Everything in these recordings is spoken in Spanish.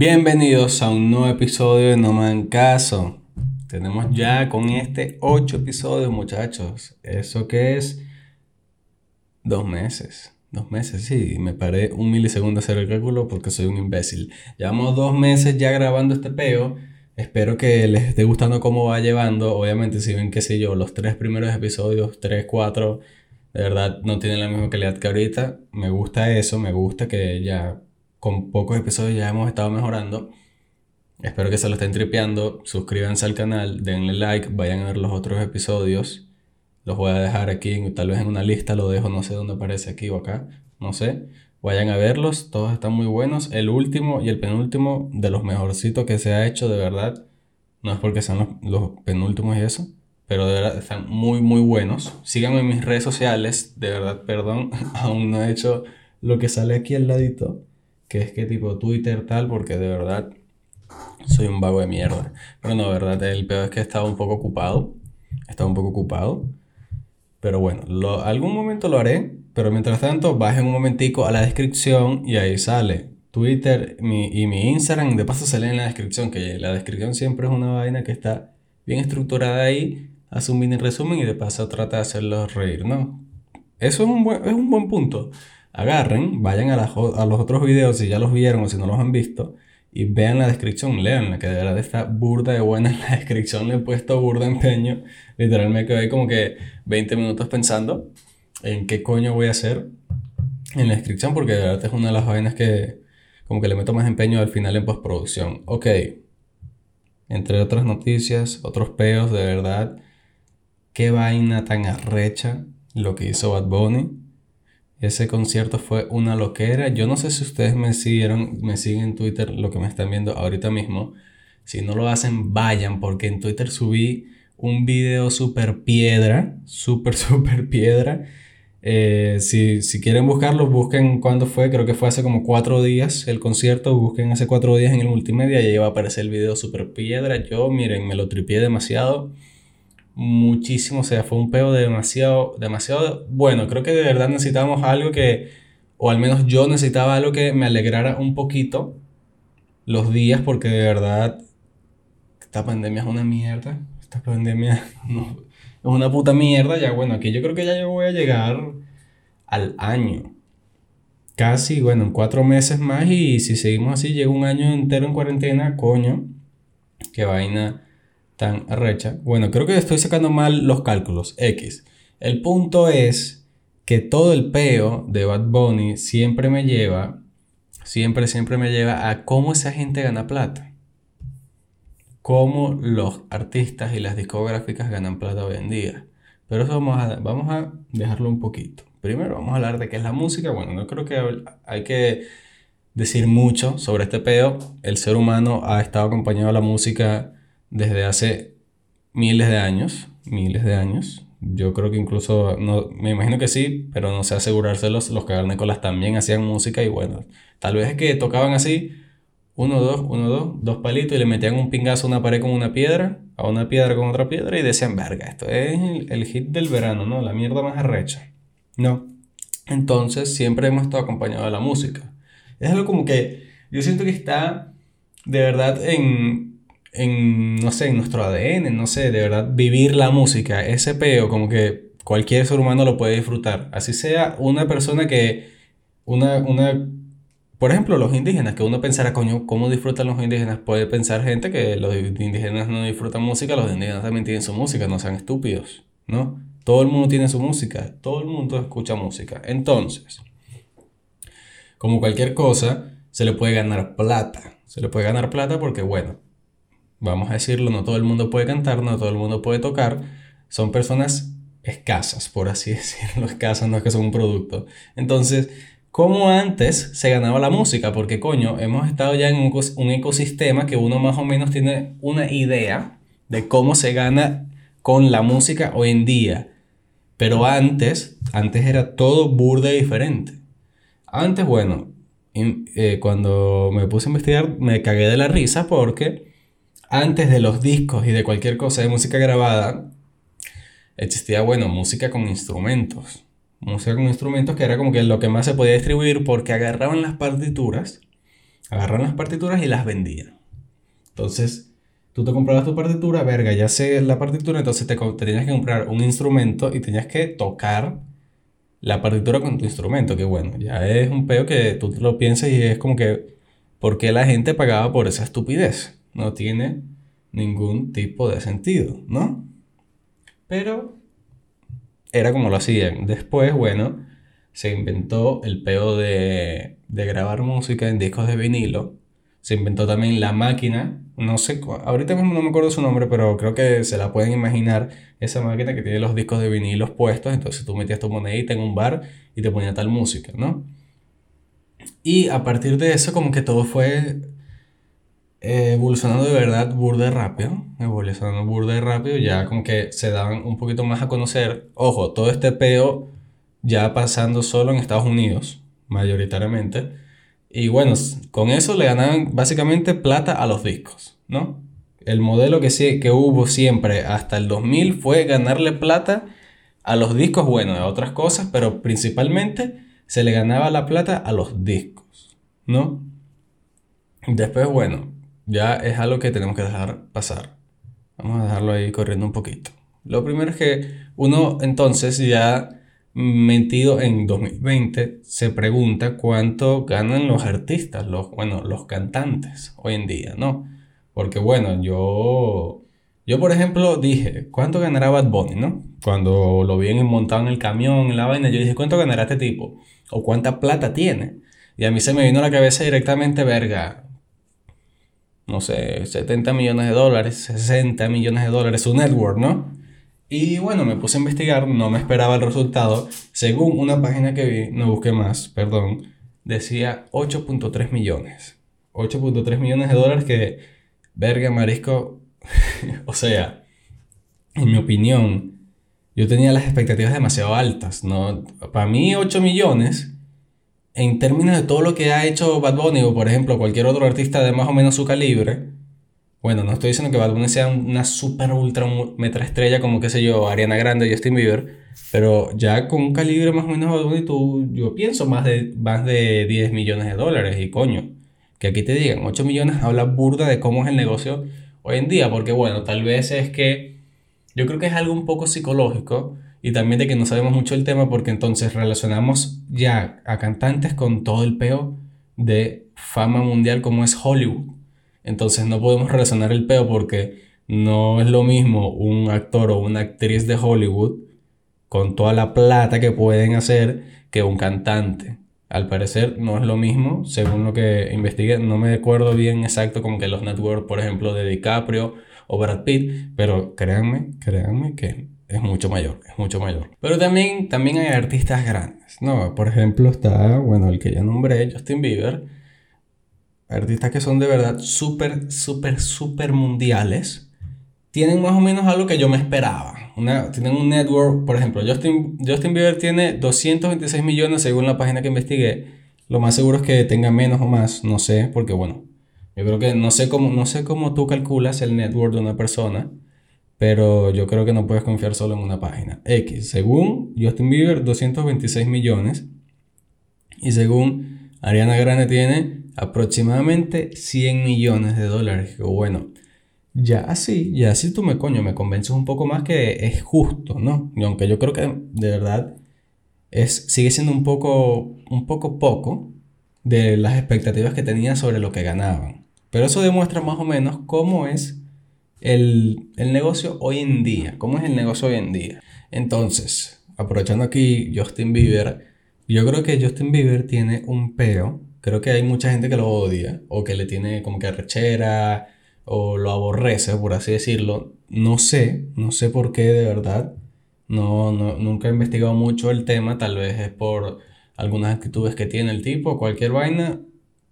Bienvenidos a un nuevo episodio de No Me Caso. Tenemos ya con este 8 episodios, muchachos. ¿Eso qué es? Dos meses. Dos meses, sí. Me paré un milisegundo a hacer el cálculo porque soy un imbécil. Llevamos dos meses ya grabando este peo. Espero que les esté gustando cómo va llevando. Obviamente, si ven, qué sé yo, los tres primeros episodios, tres, cuatro, de verdad no tienen la misma calidad que ahorita. Me gusta eso, me gusta que ya con pocos episodios ya hemos estado mejorando. Espero que se lo estén tripeando. Suscríbanse al canal, denle like, vayan a ver los otros episodios. Los voy a dejar aquí, tal vez en una lista, lo dejo, no sé dónde aparece aquí o acá, no sé. Vayan a verlos, todos están muy buenos. El último y el penúltimo de los mejorcitos que se ha hecho, de verdad. No es porque sean los, penúltimos y eso, pero de verdad están muy, muy buenos. Síganme en mis redes sociales, de verdad, perdón, aún no he hecho lo que sale aquí al ladito que es que tipo Twitter tal, porque de verdad soy un vago de mierda. Pero no, de verdad, el peor es que he estado un poco ocupado. He estado un poco ocupado. Pero bueno, algún momento lo haré. Pero mientras tanto, bajen un momentico a la descripción y ahí sale Twitter mi, y mi Instagram. De paso sale en la descripción, que la descripción siempre es una vaina que está bien estructurada ahí. Hace un mini resumen y de paso trata de hacerlos reír, ¿no? Eso es un es un buen punto agarren, vayan a, los otros videos si ya los vieron o si no los han visto y vean la descripción, leanla, que de verdad está burda de buena en la descripción, le he puesto burda empeño, literalmente me quedé como que 20 minutos pensando en qué coño voy a hacer en la descripción, porque de verdad es una de las vainas que como que le meto más empeño al final en postproducción. Ok, entre otras noticias, otros peos, de verdad, qué vaina tan arrecha lo que hizo Bad Bunny ese concierto fue una loquera. Yo no sé si ustedes me siguieron, me siguen en Twitter, lo que me están viendo ahorita mismo. Si no lo hacen, vayan, porque en Twitter subí un video super piedra, super, super piedra. Eh, si, si, quieren buscarlo, busquen cuándo fue, creo que fue hace como cuatro días el concierto, busquen hace cuatro días en el multimedia y ahí va a aparecer el video super piedra. Yo, miren, me lo tripié demasiado muchísimo, o sea, fue un peo demasiado, demasiado bueno. Creo que de verdad necesitábamos algo que, o al menos yo necesitaba algo que me alegrara un poquito los días, porque de verdad esta pandemia es una mierda. Esta pandemia es una puta mierda. Ya, bueno, aquí yo creo que ya yo voy a llegar al año. Casi, bueno, en cuatro meses más y si seguimos así, llego un año entero en cuarentena, coño. Qué vaina tan recha. Bueno, creo que estoy sacando mal los cálculos. X. El punto es que todo el peo de Bad Bunny siempre me lleva, siempre, siempre me lleva a cómo esa gente gana plata. Cómo los artistas y las discográficas ganan plata hoy en día. Pero eso vamos a, vamos a dejarlo un poquito. Primero vamos a hablar de qué es la música. Bueno, no creo que hay que decir mucho sobre este peo. El ser humano ha estado acompañado a la música desde hace miles de años, miles de años. Yo creo que incluso, no, me imagino que sí, pero no sé asegurárselos, los cavernícolas también hacían música y bueno, tal vez es que tocaban así, uno, dos, uno, dos, dos palitos y le metían un pingazo a una pared con una piedra, a una piedra con otra piedra y decían, verga, esto es el, el hit del verano, ¿no? La mierda más arrecha. No. Entonces siempre hemos estado acompañados de la música. Es algo como que yo siento que está de verdad en, en, no sé, en nuestro ADN, no sé, de verdad, vivir la música, ese peo, como que cualquier ser humano lo puede disfrutar. Así sea una persona que, una, una, por ejemplo, los indígenas, que uno pensara, coño, ¿cómo disfrutan los indígenas? Puede pensar gente que los indígenas no disfrutan música, los indígenas también tienen su música, no sean estúpidos, ¿no? Todo el mundo tiene su música, todo el mundo escucha música. Entonces, como cualquier cosa, se le puede ganar plata. Se le puede ganar plata porque, bueno, vamos a decirlo, no todo el mundo puede cantar, no todo el mundo puede tocar, son personas escasas, por así decirlo, escasas, no es que son un producto. Entonces, ¿cómo antes se ganaba la música? Porque coño, hemos estado ya en un ecosistema que uno más o menos tiene una idea de cómo se gana con la música hoy en día. Pero antes, antes era todo burde diferente. Antes, bueno, eh, cuando me puse a investigar me cagué de la risa porque antes de los discos y de cualquier cosa de música grabada, existía, bueno, música con instrumentos. Música con instrumentos que era como que lo que más se podía distribuir porque agarraban las partituras, Agarraron las partituras y las vendían. Entonces, tú te comprabas tu partitura, verga, ya sé la partitura, entonces te, tenías que comprar un instrumento y tenías que tocar la partitura con tu instrumento, que bueno, ya es un peo que tú te lo piensas y es como que, ¿por qué la gente pagaba por esa estupidez? No tiene ningún tipo de sentido, ¿no? Pero era como lo hacían. Después, bueno, se inventó el peo de, de grabar música en discos de vinilo. Se inventó también la máquina, no sé, ahorita no me acuerdo su nombre, pero creo que se la pueden imaginar, esa máquina que tiene los discos de vinilos puestos, entonces tú metías tu monedita en un bar y te ponía tal música, ¿no? Y a partir de eso como que todo fue evolucionando de verdad burde rápido, evolucionando burde rápido, ya como que se daban un poquito más a conocer, ojo, todo este peo ya pasando solo en Estados Unidos, mayoritariamente, y bueno, con eso le ganaban básicamente plata a los discos, ¿no? El modelo que, sí, que hubo siempre hasta el 2000 fue ganarle plata a los discos, bueno, a otras cosas, pero principalmente se le ganaba la plata a los discos, ¿no? Después, bueno, ya es algo que tenemos que dejar pasar. Vamos a dejarlo ahí corriendo un poquito. Lo primero es que uno entonces ya metido en 2020 se pregunta cuánto ganan los artistas, los, bueno, los cantantes hoy en día, ¿no? Porque bueno, yo, yo por ejemplo dije, ¿cuánto ganará Bad Bunny, no? Cuando lo vi en montado en el camión, en la vaina, yo dije, ¿cuánto ganará este tipo? ¿O cuánta plata tiene? Y a mí se me vino a la cabeza directamente, verga, no sé, 70 millones de dólares, 60 millones de dólares, su network, ¿no? Y bueno, me puse a investigar, no me esperaba el resultado. Según una página que vi, no busqué más, perdón, decía 8.3 millones. 8.3 millones de dólares que, verga, marisco, o sea, en mi opinión, yo tenía las expectativas demasiado altas, ¿no? Para mí 8 millones en términos de todo lo que ha hecho Bad Bunny o por ejemplo cualquier otro artista de más o menos su calibre, bueno, no estoy diciendo que Bad Bunny sea una super ultra metra estrella como qué sé yo, Ariana Grande Justin Bieber, pero ya con un calibre más o menos Bad Bunny tú, yo pienso más de, más de 10 millones de dólares y coño, que aquí te digan 8 millones habla burda de cómo es el negocio hoy en día, porque bueno, tal vez es que yo creo que es algo un poco psicológico y también de que no sabemos mucho el tema porque entonces relacionamos ya a cantantes con todo el peo de fama mundial como es Hollywood. Entonces no podemos relacionar el peo porque no es lo mismo un actor o una actriz de Hollywood con toda la plata que pueden hacer que un cantante. Al parecer no es lo mismo, según lo que investigué, no me acuerdo bien exacto como que los networks, por ejemplo, de DiCaprio o Brad Pitt, pero créanme, créanme que es mucho mayor, es mucho mayor. Pero también, también hay artistas grandes, ¿no? Por ejemplo está, bueno, el que ya nombré, Justin Bieber. Artistas que son de verdad súper, súper, súper mundiales. Tienen más o menos algo que yo me esperaba. Una, tienen un network, por ejemplo, Justin, Justin Bieber tiene 226 millones según la página que investigué. Lo más seguro es que tenga menos o más, no sé, porque bueno, yo creo que no sé cómo, no sé cómo tú calculas el network de una persona pero yo creo que no puedes confiar solo en una página. X, según Justin Bieber, 226 millones. Y según Ariana Grande tiene aproximadamente 100 millones de dólares. Bueno, ya así, ya así tú me coño, me convences un poco más que es justo, ¿no? Y aunque yo creo que de verdad es, sigue siendo un poco, un poco poco de las expectativas que tenía sobre lo que ganaban. Pero eso demuestra más o menos cómo es el, negocio hoy en día. ¿Cómo es el negocio hoy en día? Entonces, aprovechando aquí Justin Bieber, yo creo que Justin Bieber tiene un peo. Creo que hay mucha gente que lo odia o que le tiene como que arrechera o lo aborrece, por así decirlo. No sé, no sé por qué de verdad. No, no, nunca he investigado mucho el tema, tal vez es por algunas actitudes que tiene el tipo, cualquier vaina.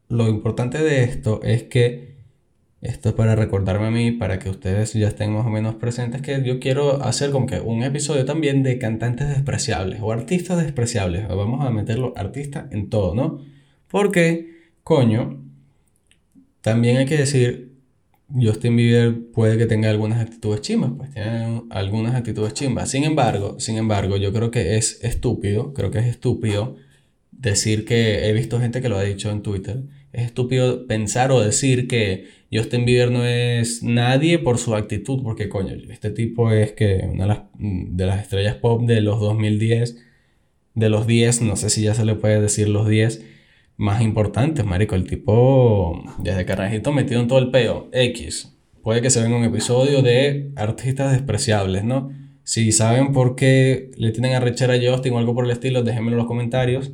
Lo importante de esto es que esto es para recordarme a mí, para que ustedes ya estén más o menos presentes, que yo quiero hacer como que un episodio también de cantantes despreciables o artistas despreciables. Vamos a meterlo artista en todo, ¿no? Porque, coño, también hay que decir, Justin Bieber puede que tenga algunas actitudes chimbas, pues tiene algunas actitudes chimbas. Sin embargo, sin embargo, yo creo que es estúpido, creo que es estúpido decir que he visto gente que lo ha dicho en Twitter es estúpido pensar o decir que Justin Bieber no es nadie por su actitud, porque coño, este tipo es que una de las, de las estrellas pop de los 2010, de los 10, no sé si ya se le puede decir los 10 más importantes, marico. El tipo, desde carajito metido en todo el peo, X. Puede que se venga un episodio de artistas despreciables, ¿no? Si saben por qué le tienen a rechar a Justin o algo por el estilo, déjenmelo en los comentarios.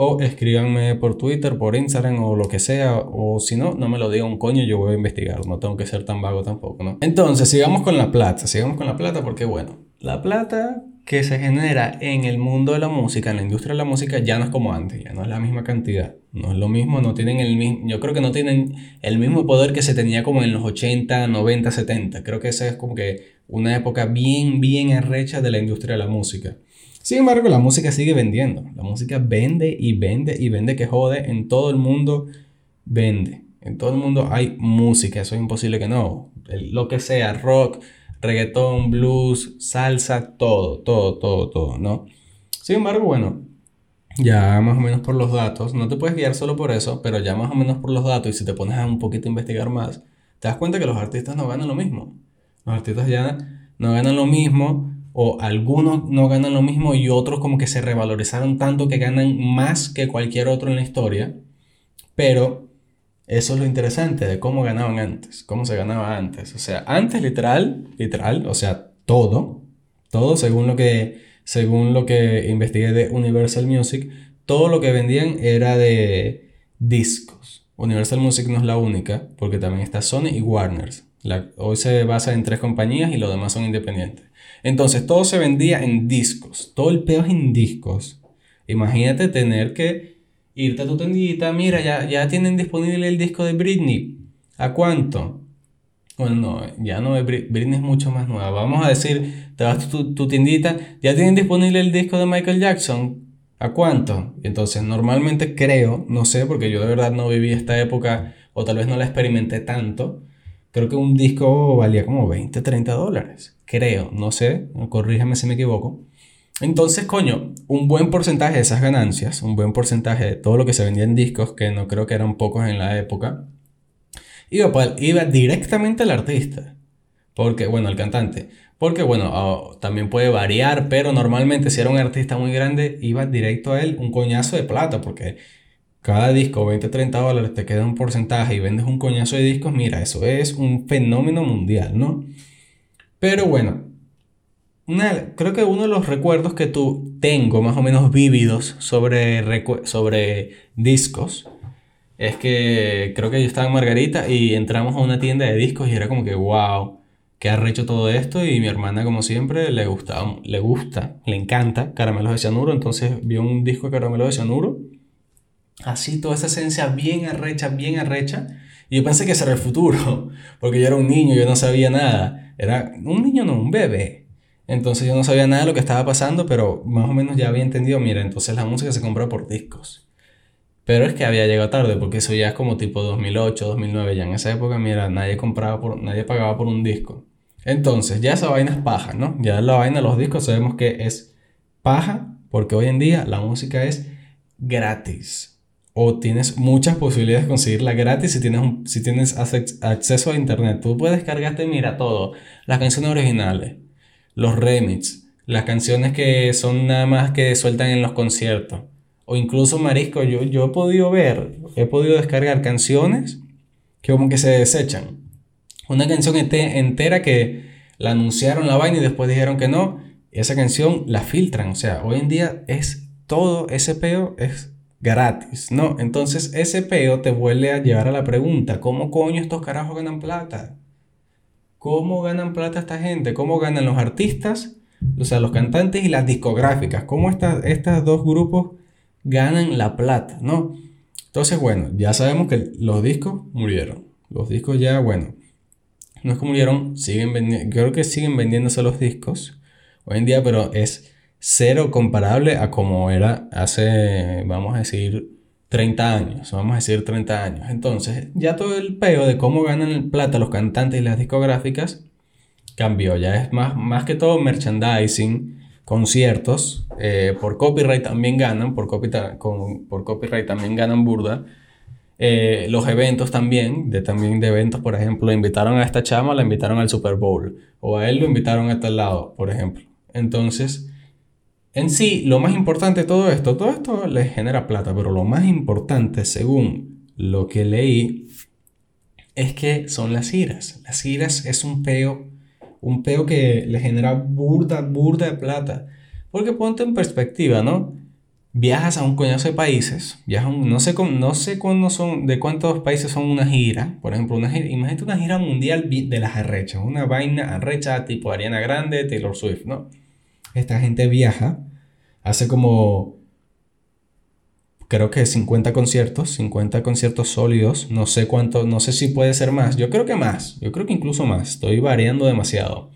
O escríbanme por Twitter, por Instagram o lo que sea. O si no, no me lo diga un coño, yo voy a investigar. No tengo que ser tan vago tampoco, ¿no? Entonces, sigamos con la plata. Sigamos con la plata porque, bueno, la plata que se genera en el mundo de la música, en la industria de la música, ya no es como antes. Ya no es la misma cantidad. No es lo mismo, no tienen el mismo... Yo creo que no tienen el mismo poder que se tenía como en los 80, 90, 70. Creo que esa es como que una época bien, bien arrecha de la industria de la música. Sin embargo, la música sigue vendiendo. La música vende y vende y vende que jode. En todo el mundo vende. En todo el mundo hay música. Eso es imposible que no. lo que sea, rock, reggaetón, blues, salsa, todo, todo, todo, todo, ¿no? Sin embargo, bueno, ya más o menos por los datos, no te puedes guiar solo por eso, pero ya más o menos por los datos y si te pones a un poquito a investigar más, te das cuenta que los artistas no ganan lo mismo. Los artistas ya no ganan lo mismo o algunos no ganan lo mismo y otros como que se revalorizaron tanto que ganan más que cualquier otro en la historia. Pero eso es lo interesante de cómo ganaban antes, cómo se ganaba antes. O sea, antes literal, literal, o sea, todo, todo según lo que, según lo que investigué de Universal Music, todo lo que vendían era de discos. Universal Music no es la única, porque también está Sony y Warner. hoy se basa en tres compañías y los demás son independientes. Entonces todo se vendía en discos. Todo el peo es en discos. Imagínate tener que irte a tu tendita. Mira, ya, ya tienen disponible el disco de Britney. ¿A cuánto? Bueno, no, ya no Britney es mucho más nueva. Vamos a decir, te vas a tu, tu tiendita, ya tienen disponible el disco de Michael Jackson. ¿A cuánto? Entonces, normalmente creo, no sé, porque yo de verdad no viví esta época o tal vez no la experimenté tanto. Creo que un disco valía como 20, 30 dólares creo, no sé, corrígeme si me equivoco. Entonces, coño, un buen porcentaje de esas ganancias, un buen porcentaje de todo lo que se vendía en discos, que no creo que eran pocos en la época, iba, directamente al artista. Porque, bueno, al cantante. Porque, bueno, también puede variar, pero normalmente si era un artista muy grande, iba directo a él un coñazo de plata, porque cada disco, 20, 30 dólares, te queda un porcentaje y vendes un coñazo de discos, mira, eso es un fenómeno mundial, ¿no? Pero bueno, creo que uno de los recuerdos que tú tengo más o menos vívidos sobre, sobre discos es que creo que yo estaba en Margarita y entramos a una tienda de discos y era como que, wow, qué arrecho todo esto y mi hermana como siempre le gusta, le gusta, le encanta caramelos de cianuro, entonces vio un disco de caramelos de cianuro, así toda esa esencia bien arrecha, bien arrecha y yo pensé que ese era el futuro, porque yo era un niño, yo no sabía nada. Era un niño, no, un bebé. Entonces yo no sabía nada de lo que estaba pasando, pero más o menos ya había entendido, mira, entonces la música se compra por discos. Pero es que había llegado tarde, porque eso ya es como tipo 2008, 2009, ya en esa época, mira, nadie compraba por, nadie pagaba por un disco. Entonces, ya esa vaina es paja, ¿no? Ya la vaina de los discos sabemos que es paja, porque hoy en día la música es gratis o tienes muchas posibilidades de conseguirla gratis si tienes, si tienes acceso a internet. Tú puedes descargarte, mira, todo. Las canciones originales, los remix, las canciones que son nada más que sueltan en los conciertos. O incluso, marisco, yo, yo he podido ver, he podido descargar canciones que como que se desechan. Una canción entera que la anunciaron la vaina y después dijeron que no. Esa canción la filtran. O sea, hoy en día es todo ese peo, es gratis, ¿no? Entonces ese peo te vuelve a llevar a la pregunta, ¿cómo coño estos carajos ganan plata? ¿Cómo ganan plata esta gente? ¿Cómo ganan los artistas? O sea, los cantantes y las discográficas. ¿Cómo estos dos grupos ganan la plata, no? Entonces, bueno, ya sabemos que los discos murieron. Los discos ya, bueno, no es que murieron, siguen vendiendo, creo que siguen vendiéndose los discos hoy en día, pero es cero comparable a como era hace, vamos a decir, 30 años, vamos a decir 30 años. Entonces, ya todo el peo de cómo ganan plata los cantantes y las discográficas cambió. Ya es más, más que todo merchandising, conciertos. Eh, por copyright también ganan, por, por copyright también ganan burda. Eh, los eventos también, de también de eventos, por ejemplo, invitaron a esta chama, la invitaron al Super Bowl, o a él lo invitaron a tal lado, por ejemplo. Entonces, en sí, lo más importante de todo esto, todo esto les genera plata, pero lo más importante, según lo que leí, es que son las giras. Las giras es un peo, un peo que le genera burda, burda de plata. Porque ponte en perspectiva, ¿no? Viajas a un coñazo de países, viajas no sé, no sé cuándo son, de cuántos países son una gira. Por ejemplo, una gira, imagínate una gira mundial de las arrechas, una vaina arrecha tipo Ariana Grande, Taylor Swift, ¿no? Esta gente viaja, hace como creo que 50 conciertos, 50 conciertos sólidos, no sé cuánto, no sé si puede ser más, yo creo que más, yo creo que incluso más, estoy variando demasiado.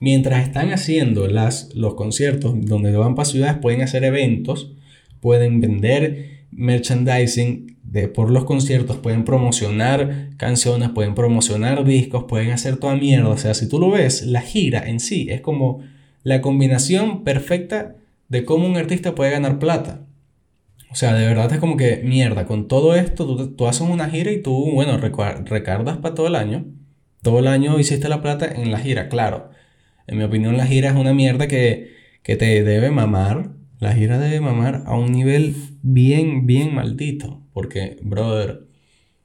Mientras están haciendo las, los conciertos donde van para ciudades, pueden hacer eventos, pueden vender merchandising de, por los conciertos, pueden promocionar canciones, pueden promocionar discos, pueden hacer toda mierda. O sea, si tú lo ves, la gira en sí es como la combinación perfecta de cómo un artista puede ganar plata. O sea, de verdad es como que, mierda, con todo esto, tú, haces una gira y tú, bueno, recardas para todo el año. Todo el año hiciste la plata en la gira, claro. En mi opinión, la gira es una mierda que, que te debe mamar. La gira debe mamar a un nivel bien, bien maldito. Porque, brother,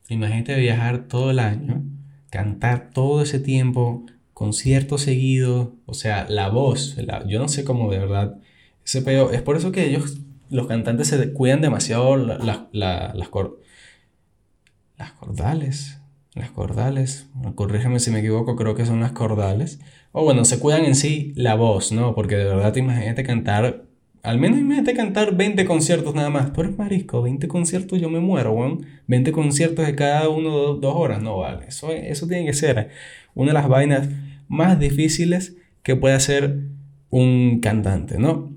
imagínate viajar todo el año, cantar todo ese tiempo, conciertos seguidos, o sea, la voz, yo no sé cómo de verdad Es por eso que ellos los cantantes se cuidan demasiado las, las, cordales. Las cordales. Corrígeme si me equivoco, creo que son las cordales. O bueno, se cuidan en sí la voz, ¿no? Porque de verdad, imagínate cantar. Al menos imagínate cantar 20 conciertos nada más. Tú eres marisco, 20 conciertos, yo me muero, weón. 20 conciertos de cada uno, dos, dos horas. No vale. Eso, eso tiene que ser una de las vainas más difíciles que puede hacer un cantante, ¿no?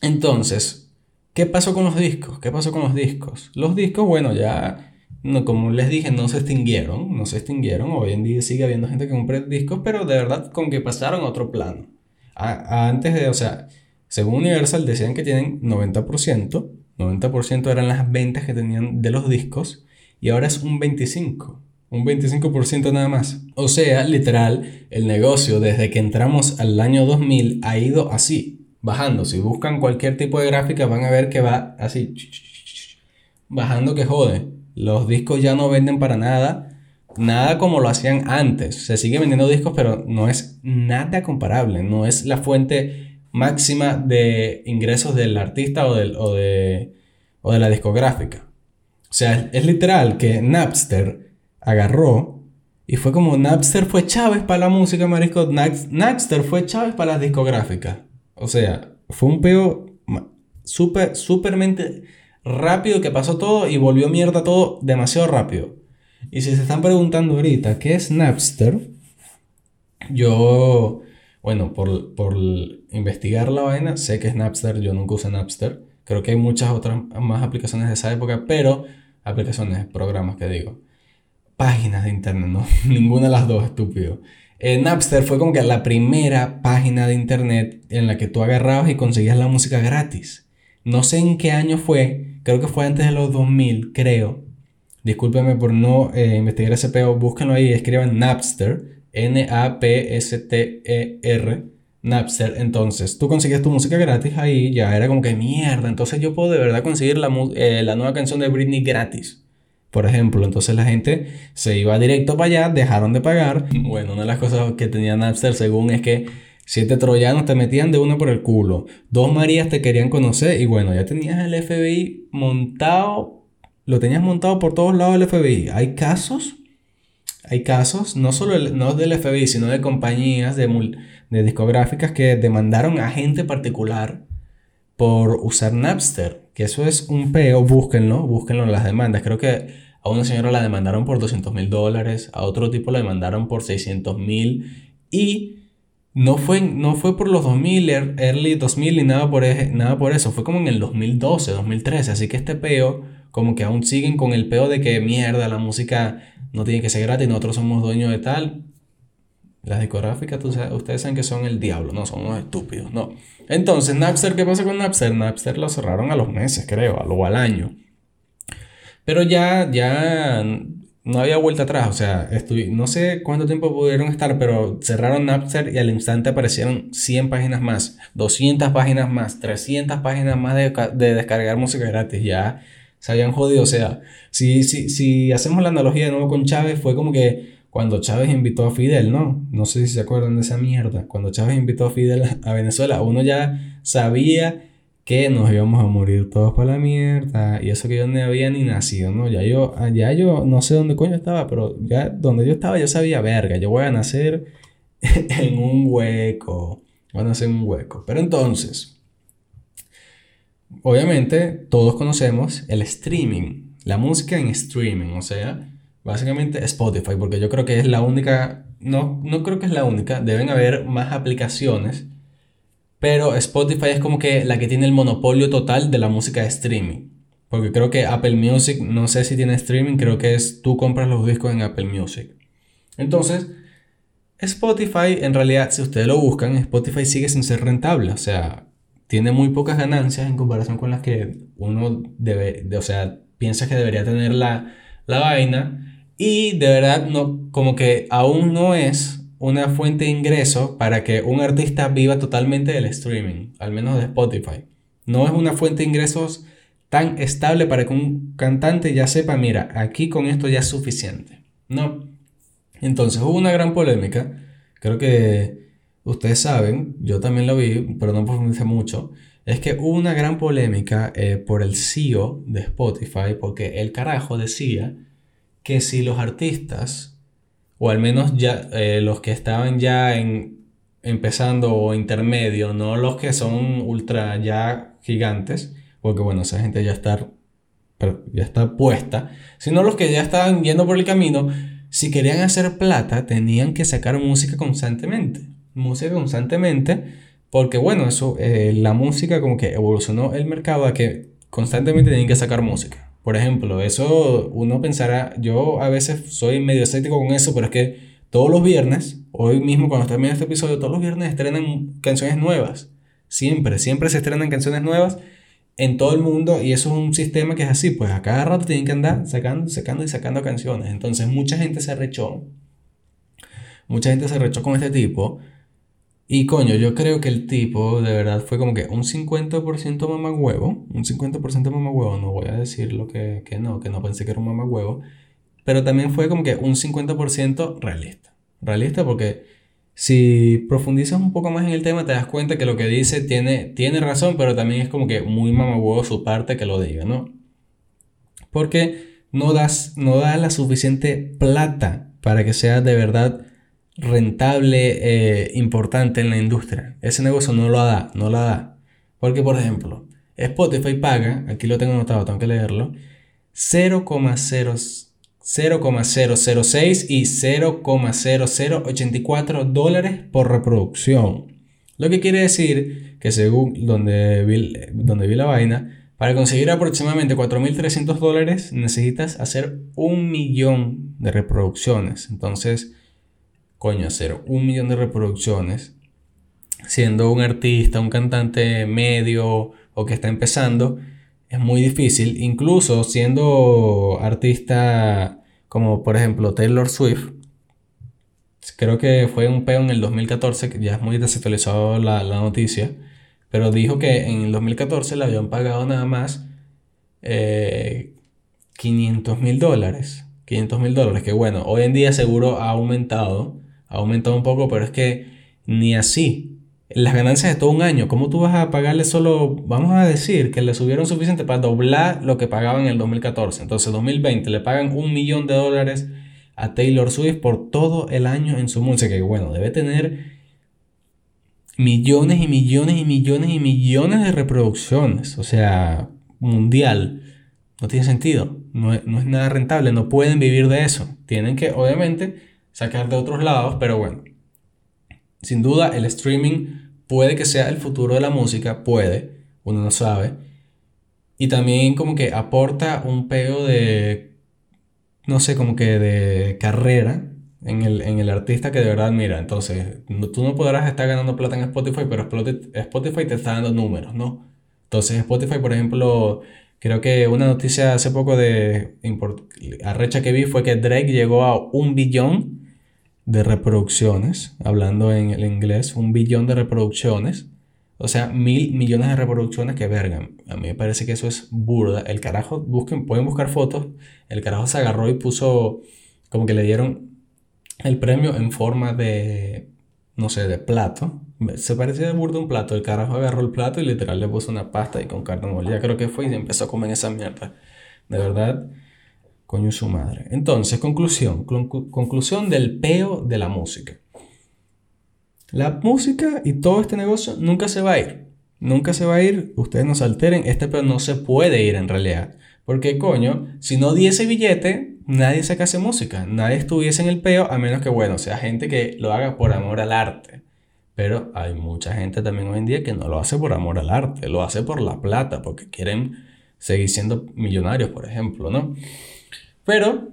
Entonces, ¿Qué pasó con los discos? ¿Qué pasó con los discos? Los discos, bueno, ya, no, como les dije, no se extinguieron, no se extinguieron. Hoy en día sigue habiendo gente que compra discos, pero de verdad con que pasaron a otro plano. antes de, o sea, según Universal decían que tienen 90%, 90% eran las ventas que tenían de los discos, y ahora es un 25%. Un 25% nada más. O sea, literal, el negocio desde que entramos al año 2000 ha ido así bajando. Si buscan cualquier tipo de gráfica van a ver que va así, bajando que jode. Los discos ya no venden para nada. Nada como lo hacían antes. Se sigue vendiendo discos, pero no es nada comparable. No es la fuente máxima de ingresos del artista o, del, o, de, o de la discográfica. O sea, es literal que Napster agarró y fue como Napster fue Chávez para la música, marisco. Napster fue Chávez para las discográficas. O sea, fue un peo súper, súpermente rápido que pasó todo y volvió mierda todo demasiado rápido. Y si se están preguntando ahorita qué es Napster, yo, bueno, por, por investigar la vaina, sé que es Napster, yo nunca usé Napster. Creo que hay muchas otras más aplicaciones de esa época, pero aplicaciones, programas que digo. Páginas de internet, no, ninguna de las dos, estúpido. Napster fue como que la primera página de internet en la que tú agarrabas y conseguías la música gratis. No sé en qué año fue, creo que fue antes de los 2000, creo. Discúlpeme por no eh, investigar ese peo, búsquenlo ahí, escriban Napster, N-A-P-S-T-E-R, Napster. Entonces, tú conseguías tu música gratis ahí, ya era como que mierda. Entonces, yo puedo de verdad conseguir la, eh, la nueva canción de Britney gratis por ejemplo. Entonces la gente se iba directo para allá, dejaron de pagar. Bueno, una de las cosas que tenía Napster según es que siete troyanos te metían de uno por el culo, dos Marías te querían conocer y bueno, ya tenías el FBI montado, lo tenías montado por todos lados del FBI. Hay casos, hay casos, no solo no del FBI, sino de compañías de, de discográficas que demandaron a gente particular por usar Napster, eso es un peo, búsquenlo, búsquenlo en las demandas. Creo que a una señora la demandaron por 200 mil dólares, a otro tipo la demandaron por 600 mil y no fue, no fue por los 2000, early 2000 ni nada por, nada por eso, fue como en el 2012, 2013, así que este peo como que aún siguen con el peo de que mierda, la música no tiene que ser gratis, nosotros somos dueños de tal. Las discográficas, ustedes saben que son el diablo, no son unos estúpidos, no. Entonces, Napster, ¿qué pasa con Napster? Napster lo cerraron a los meses, creo, a lo al año. Pero ya, ya no había vuelta atrás. O sea, no sé cuánto tiempo pudieron estar, pero cerraron Napster y al instante aparecieron 100 páginas más, 200 páginas más, 300 páginas más de, de descargar música gratis. Ya se habían jodido. O sea, si, si, si hacemos la analogía de nuevo con Chávez, fue como que cuando Chávez invitó a Fidel, ¿no? No sé si se acuerdan de esa mierda. Cuando Chávez invitó a Fidel a Venezuela, uno ya sabía que nos íbamos a morir todos por la mierda. Y eso que yo no había ni nacido, ¿no? Ya yo, ya yo no sé dónde coño estaba, pero ya donde yo estaba yo sabía, verga, yo voy a nacer en un hueco. Voy a nacer en un hueco. Pero entonces, obviamente todos conocemos el streaming, la música en streaming, o sea, básicamente Spotify, porque yo creo que es la única, no, no creo que es la única, deben haber más aplicaciones, pero Spotify es como que la que tiene el monopolio total de la música de streaming. Porque creo que Apple Music, no sé si tiene streaming, creo que es tú compras los discos en Apple Music. Entonces, Spotify, en realidad, si ustedes lo buscan, Spotify sigue sin ser rentable. O sea, tiene muy pocas ganancias en comparación con las que uno debe, o sea, piensa que debería tener la, la vaina. Y de verdad, no, como que aún no es una fuente de ingreso para que un artista viva totalmente del streaming, al menos de Spotify. No es una fuente de ingresos tan estable para que un cantante ya sepa, mira, aquí con esto ya es suficiente. No. Entonces hubo una gran polémica, creo que ustedes saben, yo también lo vi, pero no profundicé mucho, es que hubo una gran polémica eh, por el CEO de Spotify, porque el carajo decía que si los artistas, o al menos ya eh, los que estaban ya en, empezando o intermedio, no los que son ultra ya gigantes, porque bueno, esa gente ya está, ya está puesta, sino los que ya estaban yendo por el camino, si querían hacer plata, tenían que sacar música constantemente música constantemente, porque bueno, eso, eh, la música como que evolucionó el mercado a que constantemente tienen que sacar música. Por ejemplo, eso uno pensará, yo a veces soy medio escéptico con eso, pero es que todos los viernes, hoy mismo cuando termina este episodio, todos los viernes estrenan canciones nuevas. Siempre, siempre se estrenan canciones nuevas en todo el mundo y eso es un sistema que es así, pues a cada rato tienen que andar sacando, sacando y sacando canciones. Entonces mucha gente se rechó, mucha gente se rechó con este tipo y coño, yo creo que el tipo de verdad fue como que un 50% mamagüevo, un 50% mamagüevo, no voy a decir lo que, que no, que no pensé que era un mamagüevo, pero también fue como que un 50% realista. Realista porque si profundizas un poco más en el tema te das cuenta que lo que dice tiene, tiene razón, pero también es como que muy mamagüevo su parte que lo diga, ¿no? Porque no das, no da la suficiente plata para que sea de verdad rentable, eh, importante en la industria. Ese negocio no lo da, no la da. Porque, por ejemplo, Spotify paga, aquí lo tengo anotado, tengo que leerlo, 0,006 y 0,0084 dólares por reproducción. Lo que quiere decir que según donde vi, donde vi la vaina, para conseguir aproximadamente 4.300 dólares necesitas hacer un millón de reproducciones. Entonces, coño, hacer un millón de reproducciones, siendo un artista, un cantante medio o que está empezando, es muy difícil. Incluso siendo artista como por ejemplo Taylor Swift, creo que fue un peo en el 2014, que ya es muy desactualizado la, la noticia, pero dijo que en el 2014 le habían pagado nada más 500 eh, mil dólares. 500 mil dólares, que bueno, hoy en día seguro ha aumentado ha aumentado un poco, pero es que ni así. Las ganancias de todo un año, ¿cómo tú vas a pagarle solo, vamos a decir, que le subieron suficiente para doblar lo que pagaban en el 2014? Entonces, 2020 le pagan un millón de dólares a Taylor Swift por todo el año en su música. Que bueno, debe tener millones y millones y millones y millones de reproducciones. O sea, mundial. No tiene sentido. No no es nada rentable. No pueden vivir de eso. Tienen que, obviamente, sacar de otros lados, pero bueno, sin duda el streaming puede que sea el futuro de la música, puede, uno no sabe. Y también como que aporta un pego de, no sé, como que de carrera en el, en el artista que de verdad mira. Entonces, tú no podrás estar ganando plata en Spotify, pero Spotify te está dando números, ¿no? Entonces Spotify, por ejemplo, Creo que una noticia hace poco de arrecha que vi fue que Drake llegó a un billón de reproducciones, hablando en el inglés, un billón de reproducciones. O sea, mil millones de reproducciones que vergan. A mí me parece que eso es burda. El carajo, busquen, pueden buscar fotos. El carajo se agarró y puso, como que le dieron el premio en forma de, no sé, de plato. Se parecía de burda un plato. El carajo agarró el plato y literal le puso una pasta y con carne molida. Creo que fue y empezó a comer esa mierda. De verdad, coño su madre. Entonces, conclusión. conclusión del peo de la música. La música y todo este negocio nunca se va a ir. Nunca se va a ir. Ustedes no se alteren. Este pero no se puede ir en realidad. Porque coño, si no diese billete, nadie se hace música. Nadie estuviese en el peo a menos que, bueno, sea gente que lo haga por amor al arte. Pero hay mucha gente también hoy en día que no lo hace por amor al arte. Lo hace por la plata, porque quieren seguir siendo millonarios, por ejemplo, ¿no? Pero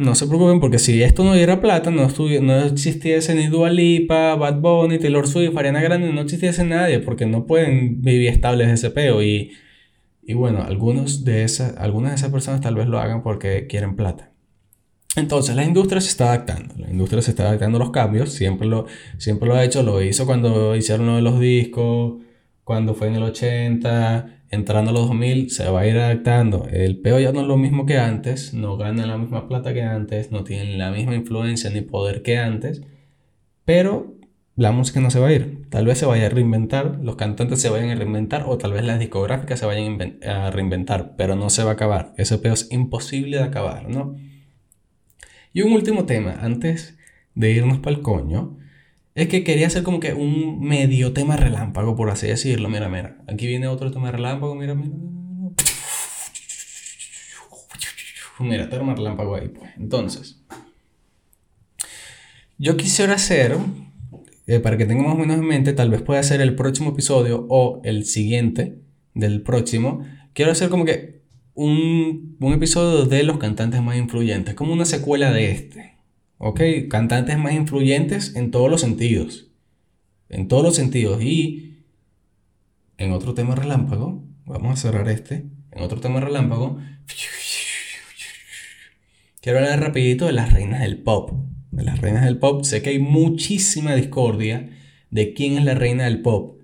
no se preocupen porque si esto no diera plata, no, no existiese ni Dua Lipa, Bad Bunny, Taylor Swift, Ariana Grande, no existiese nadie porque no pueden vivir estables de ese peo. Y, y bueno, algunos de esas, algunas de esas personas tal vez lo hagan porque quieren plata. Entonces, la industria se está adaptando. La industria se está adaptando a los cambios. Siempre lo, siempre lo ha hecho. Lo hizo cuando hicieron uno de los discos, cuando fue en el 80 entrando a los 2000 se va a ir adaptando. El peo ya no es lo mismo que antes, no ganan la misma plata que antes, no tienen la misma influencia ni poder que antes, pero la música no se va a ir. Tal vez se vaya a reinventar, los cantantes se vayan a reinventar o tal vez las discográficas se vayan a reinventar, pero no se va a acabar. Ese peo es imposible de acabar, ¿no? Y un último tema, antes de irnos para el coño, es que quería hacer como que un medio tema relámpago, por así decirlo. Mira, mira. Aquí viene otro tema relámpago. Mira, mira. Mira, tema relámpago ahí, pues. Entonces, yo quisiera hacer, eh, para que tengamos menos en mente, tal vez pueda ser el próximo episodio o el siguiente del próximo. Quiero hacer como que un, un episodio de los cantantes más influyentes, como una secuela de este. ¿Ok? Cantantes más influyentes en todos los sentidos. En todos los sentidos. Y en otro tema relámpago, vamos a cerrar este, en otro tema relámpago, quiero hablar rapidito de las reinas del pop. De las reinas del pop, sé que hay muchísima discordia de quién es la reina del pop.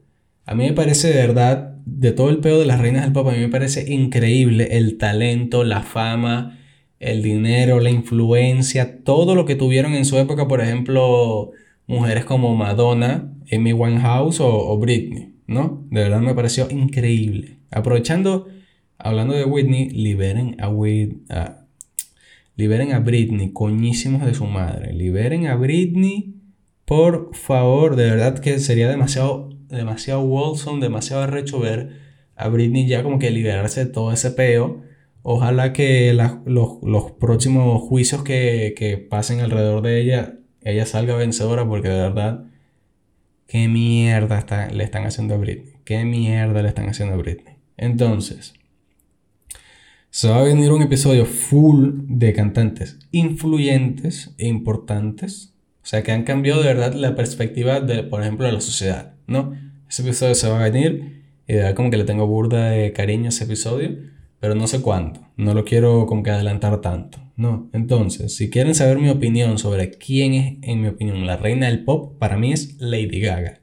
A mí me parece de verdad, de todo el pedo de las reinas del pop, a mí me parece increíble el talento, la fama, el dinero, la influencia, todo lo que tuvieron en su época, por ejemplo, mujeres como Madonna, Amy Winehouse o, Britney, ¿no? De verdad me pareció increíble. Aprovechando, hablando de Whitney, liberen a, liberen a Britney, coñísimos de su madre. Liberen a Britney, por favor, de verdad que sería demasiado, demasiado Wilson, demasiado arrecho ver a Britney ya como que liberarse de todo ese peo Ojalá que los, próximos juicios que, pasen alrededor de ella, ella salga vencedora porque de verdad, qué mierda le están haciendo a Britney. Qué mierda le están haciendo a Britney. Entonces, se va a venir un episodio full de cantantes influyentes e importantes. O sea, que han cambiado de verdad la perspectiva de, por ejemplo, de la sociedad, ¿no? Ese episodio se va a venir y de verdad como que le tengo burda de cariño a ese episodio pero no sé cuánto. No lo quiero como que adelantar tanto. No. Entonces, si quieren saber mi opinión sobre quién es, en mi opinión, la reina del pop, para mí es Lady Gaga.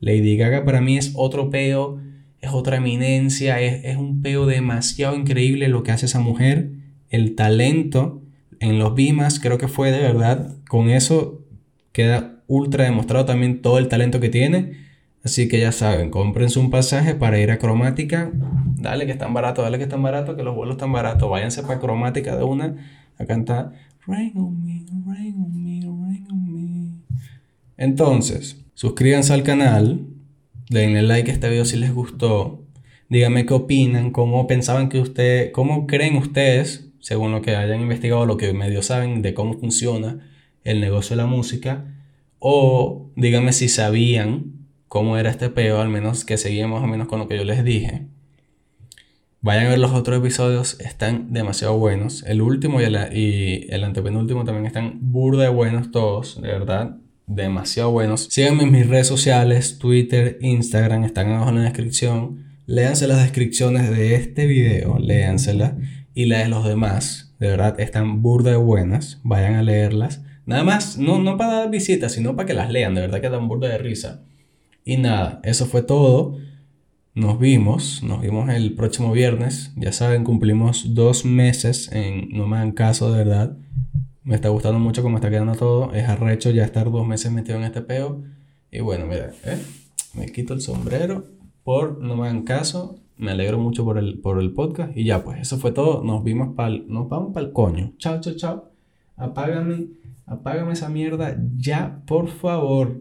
Lady Gaga para mí es otro peo, es otra eminencia, es, es un peo demasiado increíble lo que hace esa mujer. El talento en los Bimas creo que fue de verdad. Con eso queda ultra demostrado también todo el talento que tiene. Así que ya saben, cómprense un pasaje para ir a Cromática. Dale que están barato, dale que están barato, que los vuelos están baratos. Váyanse para Cromática de una a cantar Rain on me, rain on me, rain on me. Entonces, suscríbanse al canal, denle like a este video si les gustó. Díganme qué opinan, cómo pensaban que ustedes, cómo creen ustedes, según lo que hayan investigado, lo que medio saben de cómo funciona el negocio de la música. O díganme si sabían cómo era este peo, al menos que seguía más o menos con lo que yo les dije. Vayan a ver los otros episodios, están demasiado buenos. El último y el, antepenúltimo también están burda de buenos todos, de verdad, demasiado buenos. Síganme en mis redes sociales, Twitter, Instagram, están abajo en la descripción. léanse las descripciones de este video, léanselas y las de los demás. De verdad, están burda de buenas. Vayan a leerlas. Nada más, no, no para dar visitas, sino para que las lean. De verdad que dan burda de risa. Y nada, eso fue todo. Nos vimos, nos vimos el próximo viernes. Ya saben, cumplimos dos meses en No me hagan caso, de verdad. Me está gustando mucho cómo está quedando todo. Es arrecho ya estar dos meses metido en este peo. Y bueno, mira, ¿eh? me quito el sombrero por No me hagan caso. Me alegro mucho por el, por el podcast. Y ya, pues eso fue todo. Nos vimos para Nos vamos para el coño. Chao, chao, chao. Apágame. Apágame esa mierda ya, por favor.